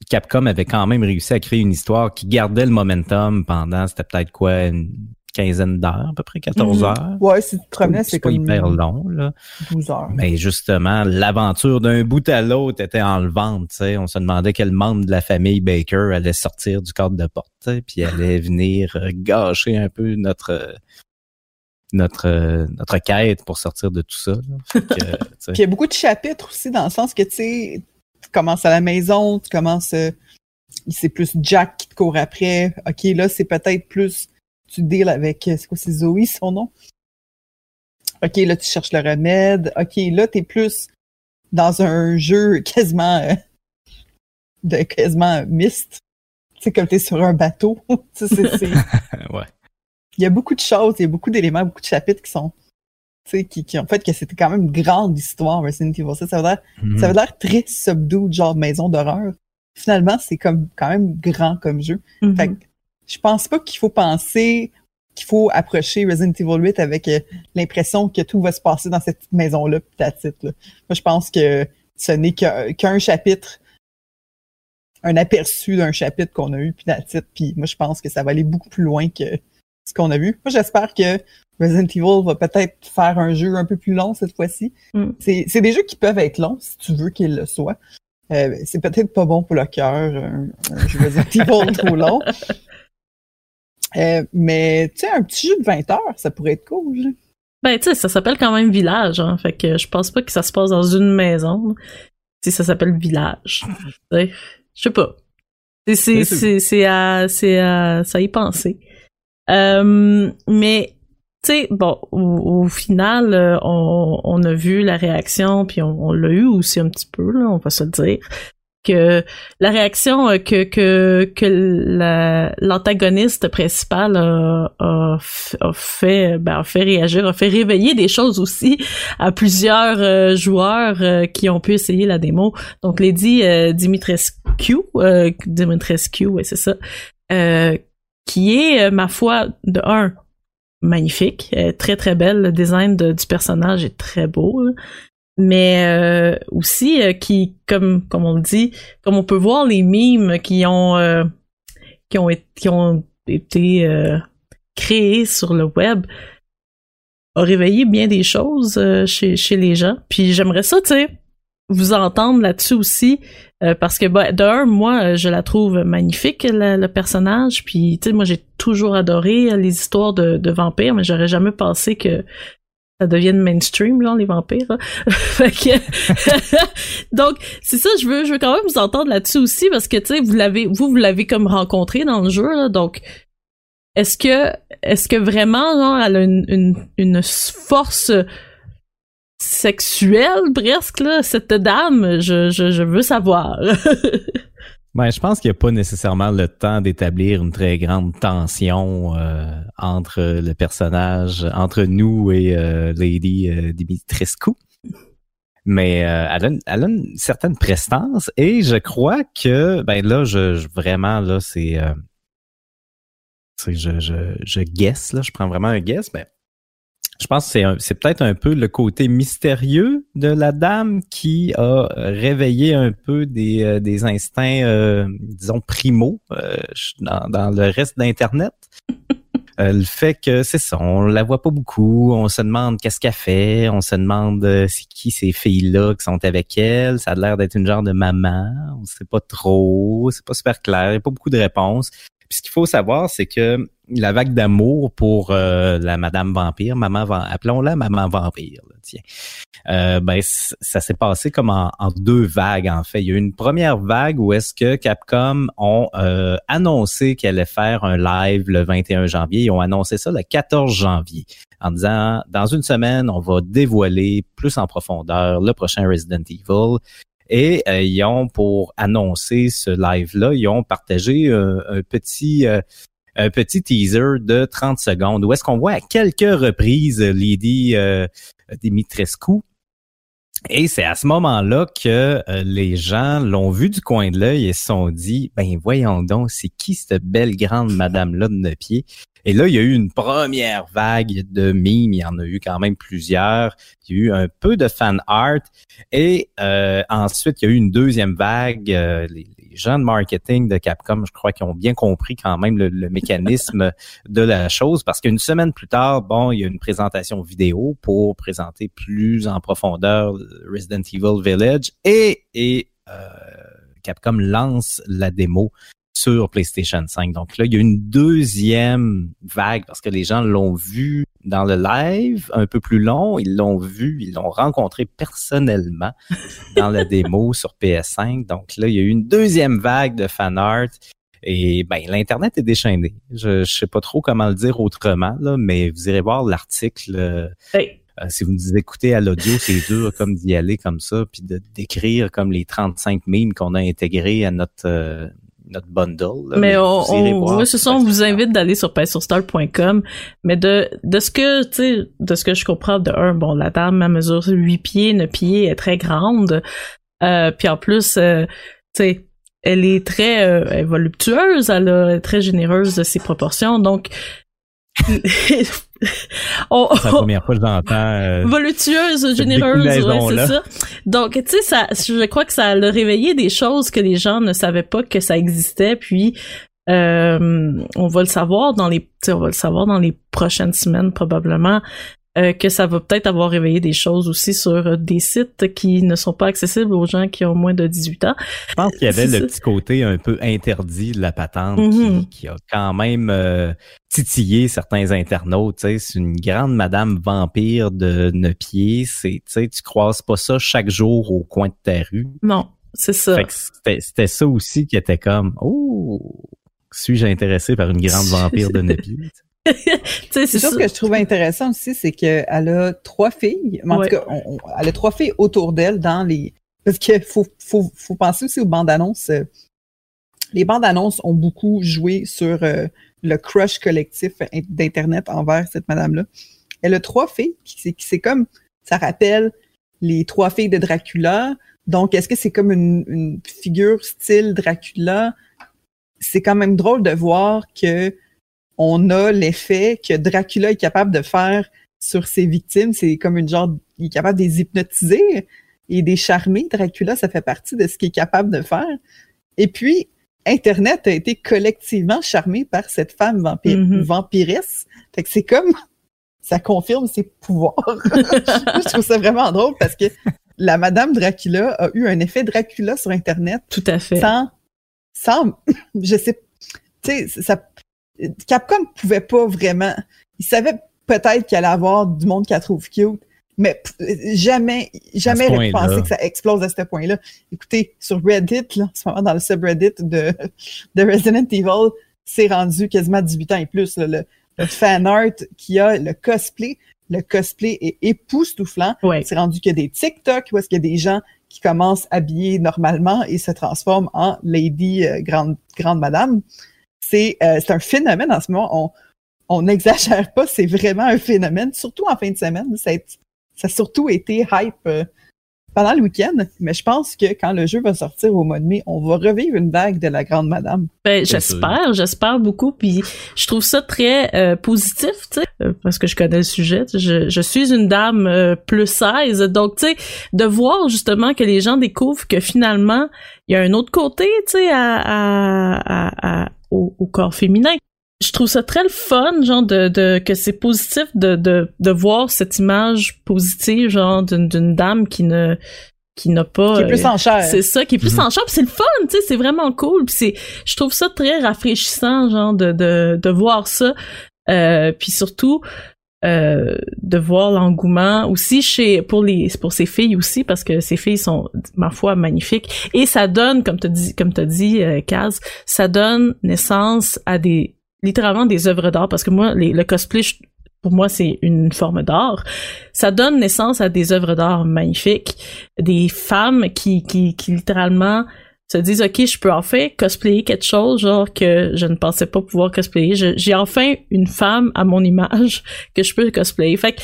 Capcom avait quand même réussi à créer une histoire qui gardait le momentum pendant, c'était peut-être quoi, une quinzaine d'heures, à peu près 14 mhm. heures. Ouais, si tu te promenais, c'est pas hyper long, là. 12 heures. Mais justement, l'aventure d'un bout à l'autre était enlevante, tu sais. On se demandait quel membre de la famille Baker allait sortir du cadre de porte, puis allait venir euh, gâcher un peu notre notre euh, notre quête pour sortir de tout ça. puis il y a beaucoup de chapitres aussi dans le sens que tu sais, tu commences à la maison, tu commences euh, c'est plus Jack qui te court après. OK, là c'est peut-être plus tu deals avec c'est quoi c'est Zoe son nom? OK, là tu cherches le remède. OK, là tu es plus dans un jeu quasiment euh, de quasiment mist. Tu sais comme tu es sur un bateau. c'est ouais il y a beaucoup de choses, il y a beaucoup d'éléments, beaucoup de chapitres qui sont, tu sais, qui, qui ont fait que c'était quand même une grande histoire, Resident Evil Ça, ça veut dire, ça veut mhm. dire très subdued, genre maison d'horreur. Finalement, c'est comme, quand même grand comme jeu. Mhm. Fait que, je pense pas qu'il faut penser qu'il faut approcher Resident Evil 8 avec euh, l'impression que tout va se passer dans cette maison-là, petit Là. Moi, je pense que ce n'est qu'un chapitre, un aperçu d'un chapitre qu'on a eu, puis Puis moi, je pense que ça va aller beaucoup plus loin que ce qu'on a vu. Moi, j'espère que Resident Evil va peut-être faire un jeu un peu plus long cette fois-ci. Mm. C'est des jeux qui peuvent être longs si tu veux qu'ils le soient. Euh, c'est peut-être pas bon pour le cœur, un, jeu Resident Evil trop long. Euh, mais tu sais, un petit jeu de 20 heures, ça pourrait être cool. Ben, tu sais, ça s'appelle quand même Village, hein, fait que je pense pas que ça se passe dans une maison. Si ça s'appelle Village. Je sais pas. C'est à, à, ça y penser. Euh, mais tu sais, bon, au, final, euh, on, on, a vu la réaction, puis on, l'a eu aussi un petit peu, là, on va se le dire, que la réaction euh, que que que l'antagoniste principal a, a, fait ben, a fait réagir, a fait réveiller des choses aussi à plusieurs joueurs qui ont pu essayer la démo. Donc Lady Dimitrescu, Dimitrescu, ouais c'est ça, qui est, euh, ma foi, de un, magnifique, très très belle. Le design du personnage est très beau, mais euh, aussi euh, qui, comme comme on le dit, comme on peut voir les mimes qui ont qui ont qui ont été créés sur le web a réveillé bien des choses chez chez les gens. Puis j'aimerais ça, tu sais, vous entendre là-dessus aussi euh, parce que bah, d'un moi je la trouve magnifique le, personnage puis tu sais moi j'ai toujours adoré les histoires de, de vampires mais j'aurais jamais pensé que ça devienne mainstream là les vampires hein. donc c'est ça je veux je veux quand même vous entendre là-dessus aussi parce que tu sais vous l'avez vous vous l'avez comme rencontré dans le jeu là, donc est-ce que est-ce que vraiment genre, elle a une, une, une force sexuelle presque là, cette dame, je, je, je veux savoir. ben, je pense qu'il n'y a pas nécessairement le temps d'établir une très grande tension euh, entre le personnage, entre nous et euh, Lady euh, Dimitrescu. Mais elle, a une, elle, a une, certaine prestance et je crois que ben là, je, vraiment là, c'est je, je, je guess là, je prends vraiment un guess, mais Je pense que c'est, c'est peut-être un peu le côté mystérieux de la dame qui a réveillé un peu des, euh, des instincts, euh, disons, primaux euh, dans, dans le reste d'Internet. le fait que c'est ça, on la voit pas beaucoup, on se demande qu'est-ce qu'elle fait, on se demande c'est qui ces filles-là qui sont avec elle, ça a l'air d'être une genre de maman, on sait pas trop, c'est pas super clair, il n'y a pas beaucoup de réponses. Puis ce qu'il faut savoir, c'est que la vague d'amour pour euh, la Madame Vampire, Maman appelons-la Maman Vampire, tiens. Euh, ben ça s'est passé comme en, deux vagues en fait. Il y a eu une première vague où est-ce que Capcom ont euh, annoncé qu'elle allait faire un live le 21 janvier. Ils ont annoncé ça le 14 janvier en disant dans une semaine on va dévoiler plus en profondeur le prochain Resident Evil. Et ils ont, pour annoncer ce live-là, ils ont partagé un petit un petit teaser de 30 secondes où est-ce qu'on voit à quelques reprises Lady euh, Dimitrescu. Et c'est à ce moment-là que euh, les gens l'ont vu du coin de l'œil et se sont dit, ben voyons donc, c'est qui cette belle grande madame-là de neuf pieds? Et là, il y a eu une première vague de mimes. Il y en a eu quand même plusieurs. Il y a eu un peu de fan art. Et euh, ensuite, il y a eu une deuxième vague. Euh, gens de marketing de Capcom, je crois qu'ils ont bien compris quand même le, mécanisme de la chose parce qu'une semaine plus tard, bon, il y a une présentation vidéo pour présenter plus en profondeur Resident Evil Village et, et euh, Capcom lance la démo sur PlayStation 5. Donc là, il y a une deuxième vague parce que les gens l'ont vu dans le live un peu plus long, ils l'ont vu, ils l'ont rencontré personnellement dans la démo sur PS5. Donc là, il y a eu une deuxième vague de fan art et ben l'internet est déchaîné. Je, je sais pas trop comment le dire autrement là, mais vous irez voir l'article. Euh, euh, si vous nous écoutez à l'audio, c'est dur comme d'y aller comme ça, puis de décrire comme les 35 mimes qu'on a intégrés à notre euh, notre bundle. mais, on, on, ce on vous invite d'aller sur paysourstar.com. Mais de, de ce que, tu sais, de ce que je comprends de un, bon, la dame, à mesure 8 pieds, 9 pieds, est très grande. Euh, puis en plus, euh, tu sais, elle est très euh, voluptueuse, elle est très généreuse de ses proportions. Donc, oh, c'est la première fois que j'entends. Euh, voluptueuse, généreuse, ouais, c'est ça. Donc, tu sais, ça, je crois que ça a réveillé des choses que les gens ne savaient pas que ça existait. Puis, euh, on va le savoir dans les, on va le savoir dans les prochaines semaines probablement. Euh, que ça va peut-être avoir réveillé des choses aussi sur euh, des sites qui ne sont pas accessibles aux gens qui ont moins de 18 ans. Je pense qu'il y avait le petit côté un peu interdit de la patente qui, a quand même euh, titillé certains internautes. C'est une grande madame vampire de neuf pieds. Tu croises pas ça chaque jour au coin de ta rue. Non, c'est ça. C'était ça aussi qui était comme, oh, suis-je intéressé par une grande vampire de neuf pieds? C'est chose que je trouve intéressant aussi, c'est qu'elle a trois filles. En tout cas, elle a trois filles autour d'elle dans les. Parce qu'il faut, faut, faut penser aussi aux bandes annonces. Les bandes annonces ont beaucoup joué sur euh, le crush collectif d'Internet envers cette madame-là. Elle a trois filles, c'est comme, ça rappelle les trois filles de Dracula. Donc, est-ce que c'est comme une, une figure style Dracula? C'est quand même drôle de voir que on a l'effet que Dracula est capable de faire sur ses victimes. C'est comme une genre, il est capable de les hypnotiser et des charmer. Dracula, ça fait partie de ce qu'il est capable de faire. Et puis, Internet a été collectivement charmé par cette femme vampire, mm-hmm. vampiresse. Fait que c'est comme, ça confirme ses pouvoirs. je trouve ça vraiment drôle parce que la Madame Dracula a eu un effet Dracula sur Internet. Tout à fait. Sans, sans, je sais, tu sais, ça, Capcom pouvait pas vraiment. Il savait peut-être qu'il allait avoir du monde qui la trouve cute, mais jamais, jamais il pensé que ça explose à ce point-là. Écoutez, sur Reddit, là, en ce moment, dans le subreddit de, de Resident Evil, c'est rendu quasiment 18 ans et plus. le, fan art qui a le cosplay, le cosplay est époustouflant. C'est rendu qu'il y a des TikTok où est-ce qu'il y a des gens qui commencent habillés normalement et se transforment en lady euh, grande grande madame. Euh, c'est un phénomène en ce moment. On n'exagère pas, c'est vraiment un phénomène, surtout en fin de semaine. Ça a, surtout été hype euh, pendant le week-end, mais je pense que quand le jeu va sortir au mois de mai, on va revivre une vague de la Grande Madame. Ben, j'espère, j'espère beaucoup, puis je trouve ça très euh, positif, tu sais, euh, parce que je connais le sujet. Je, je suis une dame euh, plus 16, donc tu sais, de voir justement que les gens découvrent que finalement, il y a un autre côté, tu sais, à, à, à, au, au corps féminin je trouve ça très le fun, genre de, de que c'est positif de, de, de voir cette image positive, genre d'une dame qui ne qui n'a pas qui est plus en chair. C'est ça, qui est plus mhm. en chair, c'est le fun, tu sais, c'est vraiment cool, puis c'est je trouve ça très rafraîchissant genre de de de voir ça euh, puis surtout euh, de voir l'engouement aussi chez pour les pour ces filles aussi parce que ces filles sont ma foi magnifiques et ça donne comme tu dit comme tu dit euh, Kaz ça donne naissance à des littéralement des œuvres d'art parce que moi, le cosplay, pour moi, c'est une forme d'art. Ça donne naissance à des œuvres d'art magnifiques, des femmes qui, qui, qui littéralement se disent ok je peux enfin cosplayer quelque chose genre que je ne pensais pas pouvoir cosplayer. J'ai enfin une femme à mon image que je peux cosplayer. Fait que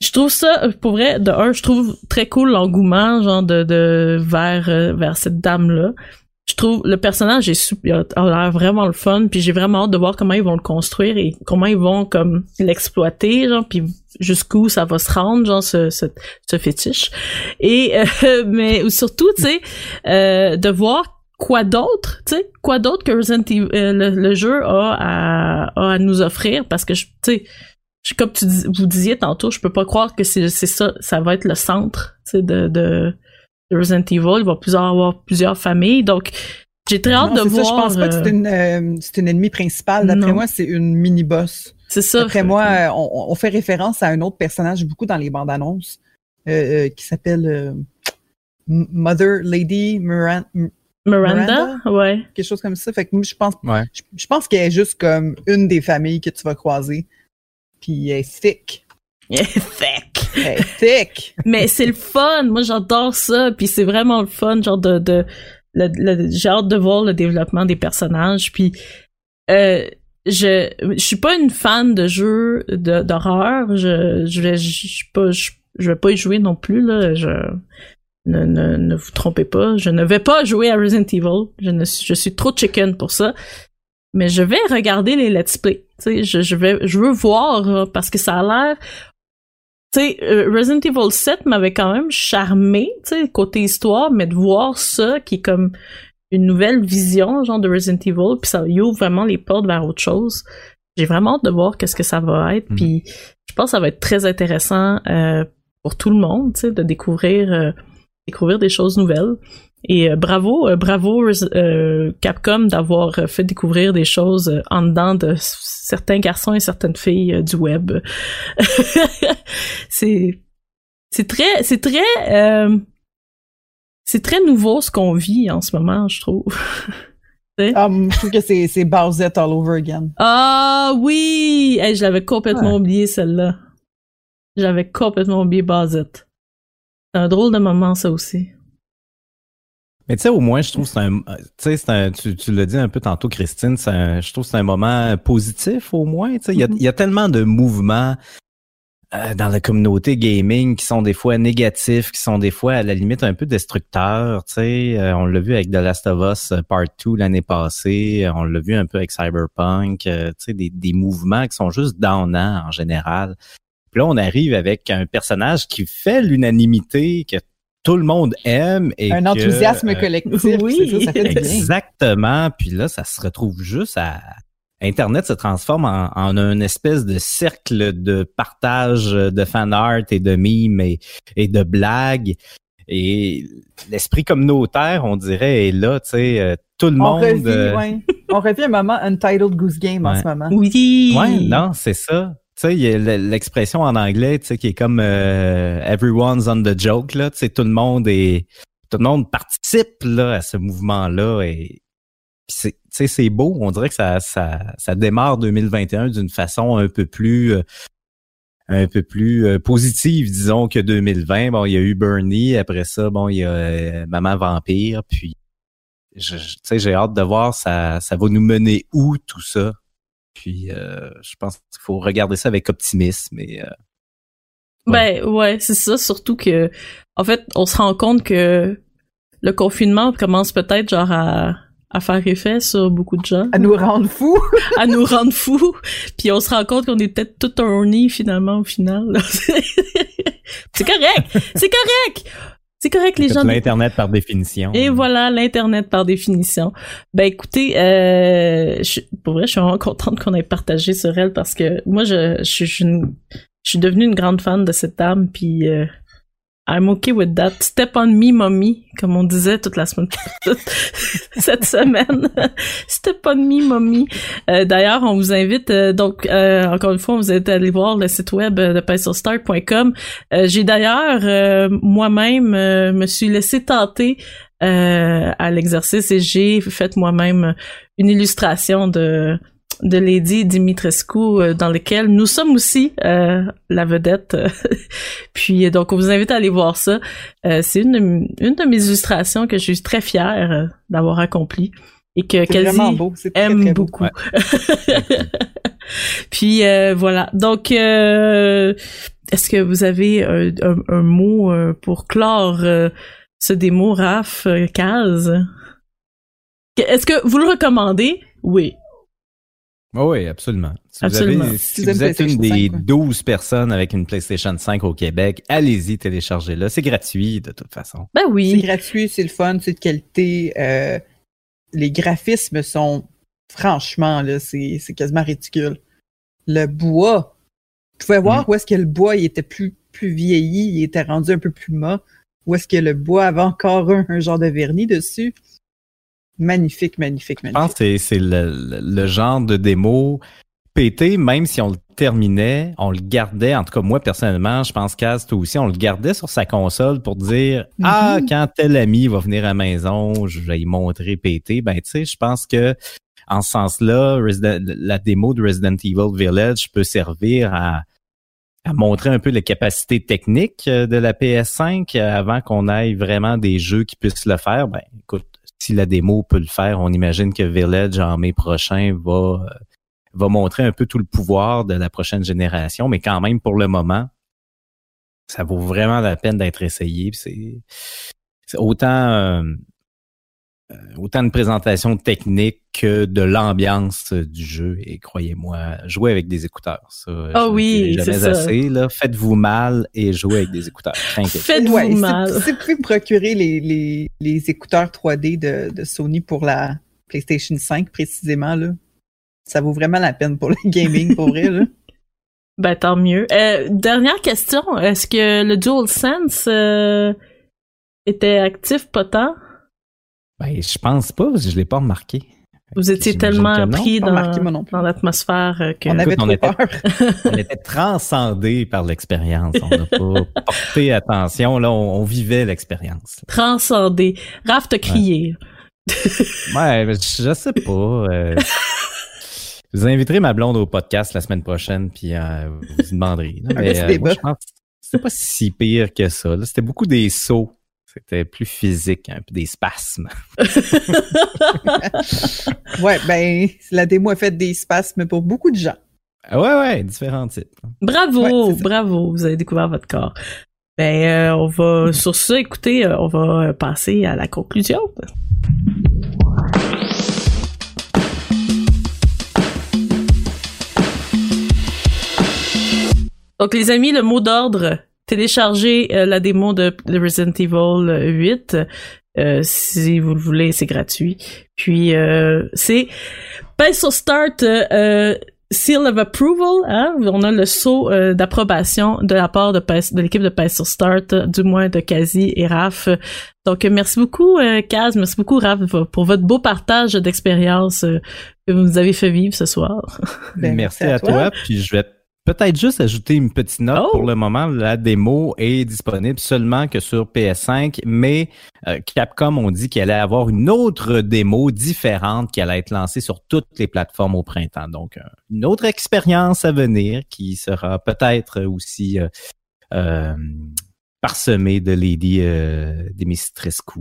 je trouve ça pour vrai de un je trouve très cool l'engouement genre de, de vers euh, vers cette dame là je trouve le personnage est super, a l'air vraiment le fun puis j'ai vraiment hâte de voir comment ils vont le construire et comment ils vont comme l'exploiter genre puis jusqu'où ça va se rendre genre ce ce, ce fétiche. Et euh, mais surtout tu sais euh, de voir quoi d'autre tu sais quoi d'autre que Resident Evil, euh, le, jeu a à, a à nous offrir parce que tu sais comme tu vous disiez tantôt je peux pas croire que c'est ça ça va être le centre tu sais de, de Resident Evil, il va plusieurs, avoir plusieurs familles. Donc, j'ai très hâte de voir. Ça, je pense pas que c'est une, euh, c'est une ennemie principale. D'après moi, c'est une mini-boss. C'est ça. D'après moi, euh, on, on, fait référence à un autre personnage beaucoup dans les bandes annonces euh, euh qui s'appelle Mother Lady Miranda? Miranda, ouais. Quelque chose comme ça. Fait que je pense, je, pense qu'elle est juste comme une des familles que tu vas croiser. Puis elle est thick. Elle est thick. thick. Mais c'est le fun. Moi, j'adore ça. Puis c'est vraiment le fun, genre de, de, j'ai hâte de voir le développement des personnages. Puis euh, je, je suis pas une fan de jeux d'horreur. Je, je vais, je, pas, je, vais pas y jouer non plus là. Je ne, ne, ne vous trompez pas. Je ne vais pas jouer à Resident Evil. Je ne, je suis trop chicken pour ça. Mais je vais regarder les let's play. Tu sais, je, je vais, je veux voir parce que ça a l'air tu sais, euh, Resident Evil 7 m'avait quand même charmé, tu sais, côté histoire, mais de voir ça qui est comme une nouvelle vision, genre de Resident Evil, puis ça ouvre vraiment les portes vers autre chose. J'ai vraiment hâte de voir qu'est-ce que ça va être, mm. puis je pense que ça va être très intéressant euh, pour tout le monde, tu sais, de découvrir euh, découvrir des choses nouvelles. Et euh, bravo, euh, bravo euh, Capcom d'avoir fait découvrir des choses en dedans de certains garçons et certaines filles du web. c'est c'est très c'est très c'est très nouveau ce qu'on vit en ce moment, je trouve. Ah, je trouve que c'est c'est Bowsette all over again. Ah oui, je l'avais complètement oublié celle-là. J'avais complètement oublié Bowsette. C'est un drôle de moment ça aussi. Mais tu sais, au moins, je trouve que c'est un, tu sais, un, tu, tu l'as dit un peu tantôt, Christine, un, je trouve que c'est un moment positif, au moins. Tu sais, il y, a, mm-hmm. y a tellement de mouvements euh, dans la communauté gaming qui sont des fois négatifs, qui sont des fois à la limite un peu destructeurs. Tu sais, euh, on l'a vu avec The Last of Us euh, Part 2 l'année passée, on l'a vu un peu avec Cyberpunk. tu sais, des, des mouvements qui sont juste downants en général. Puis là, on arrive avec un personnage qui fait l'unanimité, que tout le monde aime. Et un enthousiasme euh, collectif. oui, ça, fait Exactement. Puis là, ça se retrouve juste à... Internet se transforme en, en un espèce de cercle de partage de fan art et de mimes et, et de blagues. Et l'esprit communautaire, on dirait, est là, tu sais, euh, tout le monde. Revit, euh, ouais. on revit un moment Untitled Goose Game en ce moment. Oui. Ouais, non, c'est ça. Sais, il y a l'expression en anglais, tu sais, qui est comme euh, everyone's on the joke, là. Tu sais, tout le monde est, tout le monde participe là à ce mouvement-là et c'est, tu sais, c'est beau. On dirait que ça, ça, ça démarre 2021 d'une façon un peu plus, euh, un peu plus euh, positive, disons, que 2020. Bon, il y a eu Bernie, après ça, bon, il y a Maman Vampire, puis, je, sais, j'ai hâte de voir ça, ça va nous mener où tout ça. Puis euh, je pense qu'il faut regarder ça avec optimisme. Et, euh, Ben ouais, c'est ça. Surtout que, en fait, on se rend compte que le confinement commence peut-être genre à, à faire effet sur beaucoup de gens. À nous rendre fous. à nous rendre fous. Puis on se rend compte qu'on est peut-être tout horny finalement au final. c'est correct. C'est correct. C'est correct les gens. L'internet par définition. Et voilà l'internet par définition. Ben écoutez, euh, je, pour vrai, je suis vraiment contente qu'on ait partagé sur elle parce que moi, je, je, je, je suis devenue une grande fan de cette dame, puis euh, I'm okay with that. Step on me, mommy, comme on disait toute la semaine, cette semaine. Step on me, mommy. Euh, D'ailleurs, on vous invite, euh, donc, euh, encore une fois, vous invite à aller voir le site web de PencilStart.com. J'ai d'ailleurs, moi-même, me suis laissé tenter à l'exercice et j'ai fait moi-même une illustration de de Lady Dimitrescu euh, dans lequel nous sommes aussi euh, la vedette. Puis donc on vous invite à aller voir ça. Euh, c'est une, une de mes illustrations que je suis très fière d'avoir accompli et que Kazi aime beaucoup. Puis voilà. Donc est-ce que vous avez un, un, mot pour clore ce démo Raph Kaz? Est-ce que vous le recommandez? Oui. Oh oui, absolument. Si vous, êtes une des 12 personnes avec une PlayStation 5 au Québec, allez-y, téléchargez-le. C'est gratuit de toute façon. Ben oui. C'est gratuit, c'est le fun, c'est de qualité. Euh, les graphismes sont, franchement, là, c'est, quasiment ridicule. Le bois, vous pouvez voir mm. où est-ce que le bois il était plus, plus vieilli, il était rendu un peu plus mat. Où est-ce que le bois avait encore un genre de vernis dessus? Magnifique, magnifique, magnifique. Je pense que c'est le, genre de démo pété, même si on le terminait, on le gardait, en tout cas moi personnellement, je pense qu'Ast aussi, on le gardait sur sa console pour dire Ah, mhm. quand tel ami va venir à la maison, je vais y montrer pété. Ben tu sais, je pense que en ce sens-là, la démo de Resident Evil Village peut servir à, à montrer un peu les capacités techniques de la PS5 avant qu'on aille vraiment des jeux qui puissent le faire. Ben écoute, si la démo peut le faire, on imagine que Village en mai prochain va va montrer un peu tout le pouvoir de la prochaine génération, mais quand même pour le moment, ça vaut vraiment la peine d'être essayé. C'est autant euh, euh, autant de présentation technique que de l'ambiance du jeu. Et croyez-moi, jouez avec des écouteurs. Ça, oh oui, jamais assez. Là. Faites-vous mal et jouez avec des écouteurs. Faites-vous mal. Si, vous pouvez procurer les, les, les écouteurs 3D de, de, Sony pour la PlayStation 5 précisément, là, ça vaut vraiment la peine pour le gaming, pour vrai. Là. Ben, tant mieux. Euh, dernière question. Est-ce que le DualSense euh, était actif, pas tant? Ben, je pense pas, je l'ai pas remarqué. Vous étiez tellement pris dans, dans l'atmosphère euh, que... On avait trop peur. on était transcendé par l'expérience. On n'a pas porté attention. Là, on, vivait l'expérience. Transcendé. Raph t'a crié. Ouais, mais je sais pas. Euh, vous inviterez ma blonde au podcast la semaine prochaine, puis euh, vous demanderez. Mais, euh, moi, je pense c'était pas si pire que ça. C'était beaucoup des sauts c'était plus physique, un peu des spasmes. ouais, ben, la démo a fait des spasmes pour beaucoup de gens. Ah ouais, ouais, différents types. Bravo, bravo, vous avez découvert votre corps. Ben, euh, on va, sur ça, écoutez, euh, on va passer à la conclusion. Donc, les amis, le mot d'ordre téléchargez euh, la démo de, Resident Evil 8 euh, si vous le voulez, c'est gratuit. Puis euh, c'est Pencil Start Seal of Approval, hein? on a le saut d'approbation de la part de, de l'équipe de Pencil Start, du moins de Kazi et Raph. Donc merci beaucoup Kaz, merci beaucoup Raph pour votre beau partage d'expérience que vous nous avez fait vivre ce soir. Ben, merci, à, toi. toi. Puis je vais Peut-être juste ajouter une petite note. Pour oh! le moment, la démo est disponible seulement que sur PS5, mais euh, Capcom ont dit qu'elle allait avoir une autre démo différente qui allait être lancée sur toutes les plateformes au printemps. Donc, euh, une autre expérience à venir qui sera peut-être aussi euh, parsemée de Lady Dimitrescu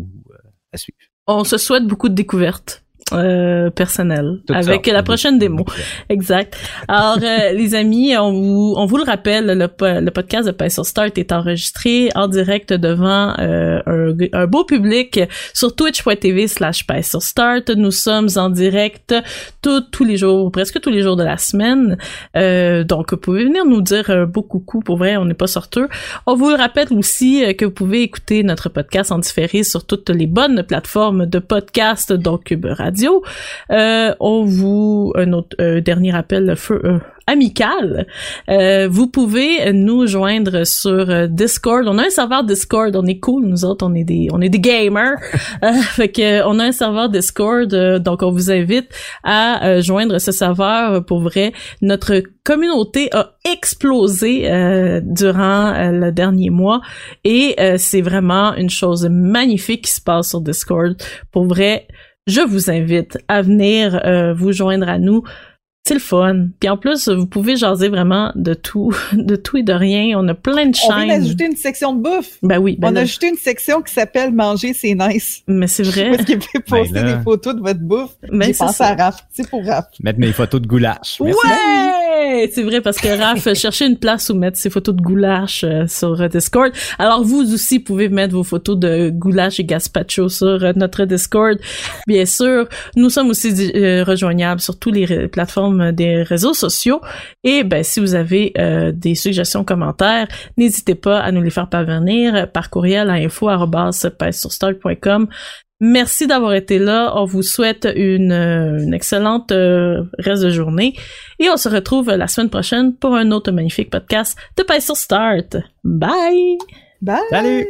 à suivre. On se souhaite beaucoup de découvertes euh, personnel avec la prochaine démo. Exact. Alors, euh, les amis, on vous, on vous le rappelle, le, le podcast de Pay sur Start est enregistré en direct devant euh, un, un beau public sur twitch.tv slash Pay sur Start. Nous sommes en direct tous tous les jours, presque tous les jours de la semaine. Euh, donc, vous pouvez venir nous dire un beau coucou. Pour vrai, on n'est pas sorteux. On vous le rappelle aussi euh, que vous pouvez écouter notre podcast en différé sur toutes les bonnes plateformes de podcast, donc Cube Radio. Euh, on vous un autre dernier rappel feu, euh, amical. Euh, vous pouvez nous joindre sur Discord. On a un serveur Discord. On est cool, nous autres. On est des on est des gamers. Fait que on a un serveur Discord. donc on vous invite à joindre ce serveur. Pour vrai, notre communauté a explosé durant le dernier mois et c'est vraiment une chose magnifique qui se passe sur Discord. Pour vrai, je vous invite à venir euh, vous joindre à nous. C'est le fun. Puis en plus, vous pouvez jaser vraiment de tout, de tout et de rien. On a plein de On vient chaînes. d'ajouter une section de bouffe. Ben oui, ben on là, a ajouté une section qui s'appelle Manger, c'est nice. mais c'est vrai. Parce qu'il peut poster Ben des photos de votre bouffe. Ben J'ai pensé ça. à Raph. Pour Raph. Mettre mes photos de goulash. Merci. Ouais! C'est vrai parce que Raph cherchait une place où mettre ses photos de goulash euh, sur euh, Discord. Alors vous aussi pouvez mettre vos photos de goulash et gazpacho sur euh, notre Discord. Bien sûr, nous sommes aussi euh, rejoignables sur toutes les plateformes des réseaux sociaux. Et ben si vous avez euh, des suggestions, commentaires, n'hésitez pas à nous les faire parvenir par courriel à info@pèsesurstart.com. Merci d'avoir été là. On vous souhaite une, euh, une excellente euh, reste de journée. Et on se retrouve la semaine prochaine pour un autre magnifique podcast de Pay sur Start. Bye! Bye! Salut!